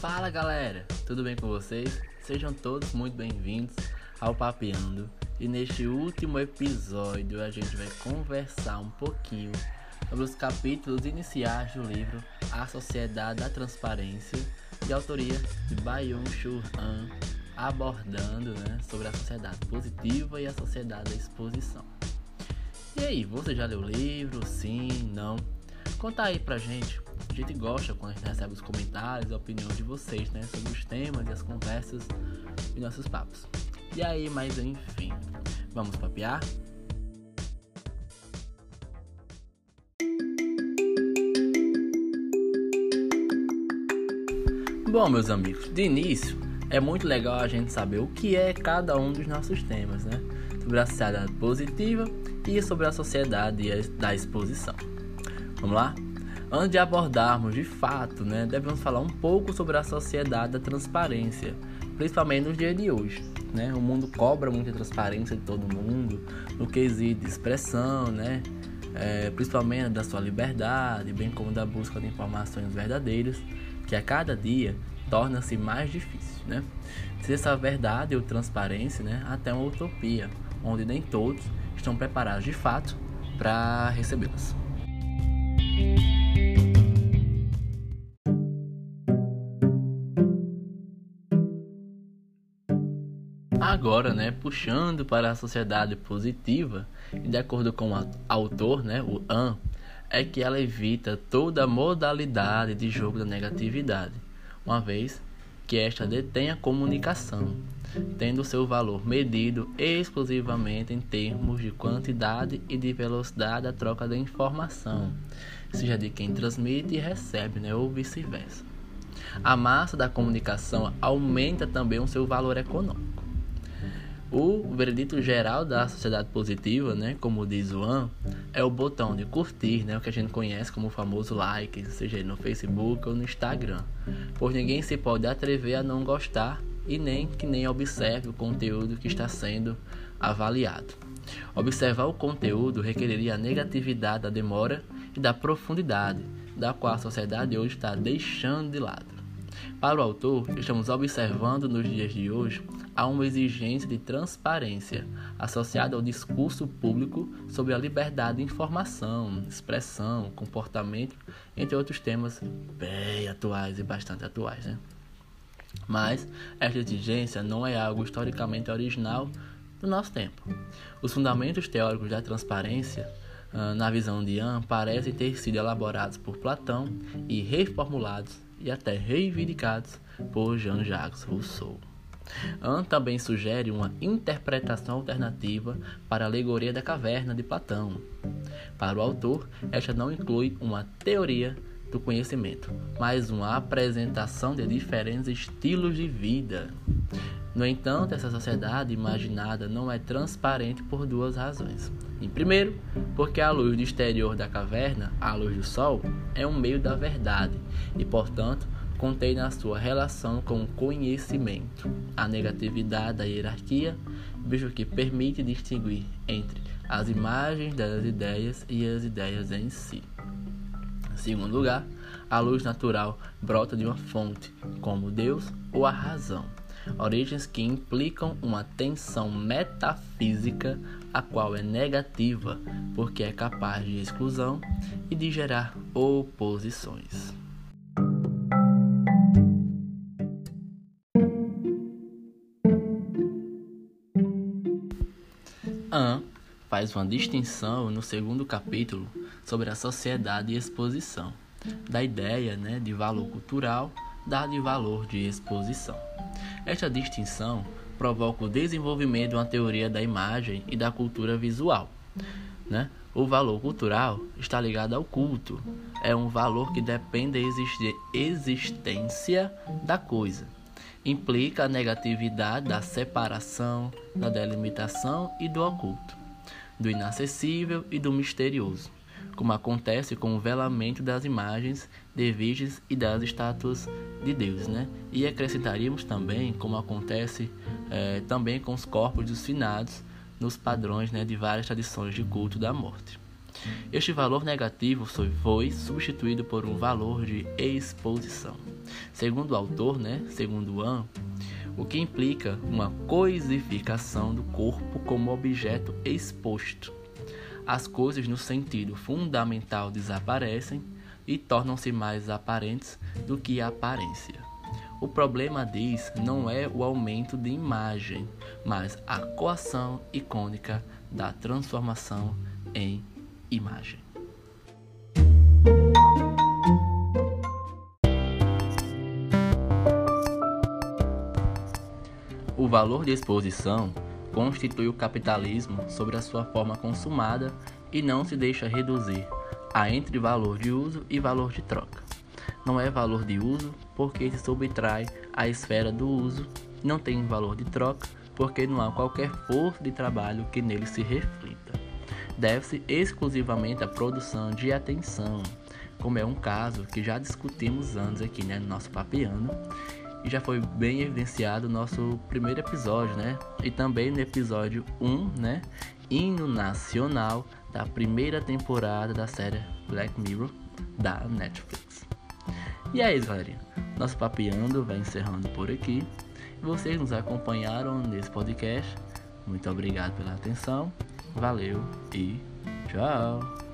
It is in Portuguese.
Fala galera, tudo bem com vocês? Sejam todos muito bem-vindos ao Papeando e neste último episódio a gente vai conversar um pouquinho sobre os capítulos iniciais do livro A Sociedade da Transparência, de autoria de Byung-Chul Han, abordando né, sobre a sociedade positiva e a sociedade da exposição. E aí, você já leu o livro? Sim? Não? Conta aí pra gente. Gente gosta quando a gente recebe os comentários, a opinião de vocês, né? Sobre os temas e as conversas e nossos papos. E aí, mas enfim, vamos papear? Bom, meus amigos, de início é muito legal a gente saber o que é cada um dos nossos temas, né? Sobre a sociedade positiva e sobre a sociedade da exposição. Vamos lá? Antes de abordarmos de fato, né, devemos falar um pouco sobre a sociedade da transparência, principalmente nos dias de hoje. Né? O mundo cobra muita transparência de todo mundo, no quesito de expressão, né? É, principalmente da sua liberdade, bem como da busca de informações verdadeiras, que a cada dia torna-se mais difícil. Né? Se essa verdade ou transparência né, até uma utopia, onde nem todos estão preparados de fato para recebê-las. Agora, né, puxando para a sociedade positiva, de acordo com o autor, né, o An, é que ela evita toda modalidade de jogo da negatividade, uma vez que esta detém a comunicação, tendo seu valor medido exclusivamente em termos de quantidade e de velocidade da troca da informação, seja de quem transmite e recebe, né, ou vice-versa. A massa da comunicação aumenta também o seu valor econômico. O veredito geral da sociedade positiva, né, como diz o An, é o botão de curtir, né, o que a gente conhece como o famoso like, seja no Facebook ou no Instagram. Pois ninguém se pode atrever a não gostar e nem que nem observe o conteúdo que está sendo avaliado. Observar o conteúdo requereria a negatividade da demora e da profundidade, da qual a sociedade hoje está deixando de lado. Para o autor, estamos observando nos dias de hoje há uma exigência de transparência associada ao discurso público sobre a liberdade de informação, expressão, comportamento, entre outros temas bem atuais e bastante atuais. Né? Mas esta exigência não é algo historicamente original do nosso tempo. Os fundamentos teóricos da transparência, na visão de Ian, parecem ter sido elaborados por Platão e reformulados e até reivindicados por Jean-Jacques Rousseau. An também sugere uma interpretação alternativa para a alegoria da caverna de Platão. Para o autor, esta não inclui uma teoria do conhecimento, mas uma apresentação de diferentes estilos de vida. No entanto, essa sociedade imaginada não é transparente por duas razões. Em primeiro, porque a luz do exterior da caverna, a luz do sol, é um meio da verdade e, portanto, contém na sua relação com o conhecimento a negatividade da hierarquia, visto que permite distinguir entre as imagens das ideias e as ideias em si. Em segundo lugar, a luz natural brota de uma fonte, como Deus ou a razão, origens que implicam uma tensão metafísica, a qual é negativa, porque é capaz de exclusão e de gerar oposições. An faz uma distinção no segundo capítulo sobre a sociedade e exposição, da ideia né, de valor cultural da de valor de exposição. Esta distinção provoca o desenvolvimento de uma teoria da imagem e da cultura visual. Né? O valor cultural está ligado ao culto, é um valor que depende da existência da coisa implica a negatividade da separação, da delimitação e do oculto, do inacessível e do misterioso, como acontece com o velamento das imagens de virgens e das estátuas de Deus, né? E acrescentaríamos também, como acontece é, também com os corpos dos finados nos padrões né, de várias tradições de culto da morte. Este valor negativo foi substituído por um valor de exposição. Segundo o autor, né, segundo An, o que implica uma coisificação do corpo como objeto exposto. As coisas no sentido fundamental desaparecem e tornam-se mais aparentes do que a aparência. O problema, diz, não é o aumento de imagem, mas a coação icônica da transformação em imagem. O valor de exposição constitui o capitalismo sobre a sua forma consumada e não se deixa reduzir a entre valor de uso e valor de troca. Não é valor de uso porque se subtrai à esfera do uso, não tem valor de troca porque não há qualquer força de trabalho que nele se reflita. Deve-se exclusivamente à produção de atenção, como é um caso que já discutimos antes aqui né, no nosso papiano e já foi bem evidenciado no nosso primeiro episódio, né? E também no episódio 1, né? Hino Nacional da primeira temporada da série Black Mirror da Netflix. E é isso, galerinha. Nosso Papeando vai encerrando por aqui. Vocês nos acompanharam nesse podcast. Muito obrigado pela atenção. Valeu e tchau!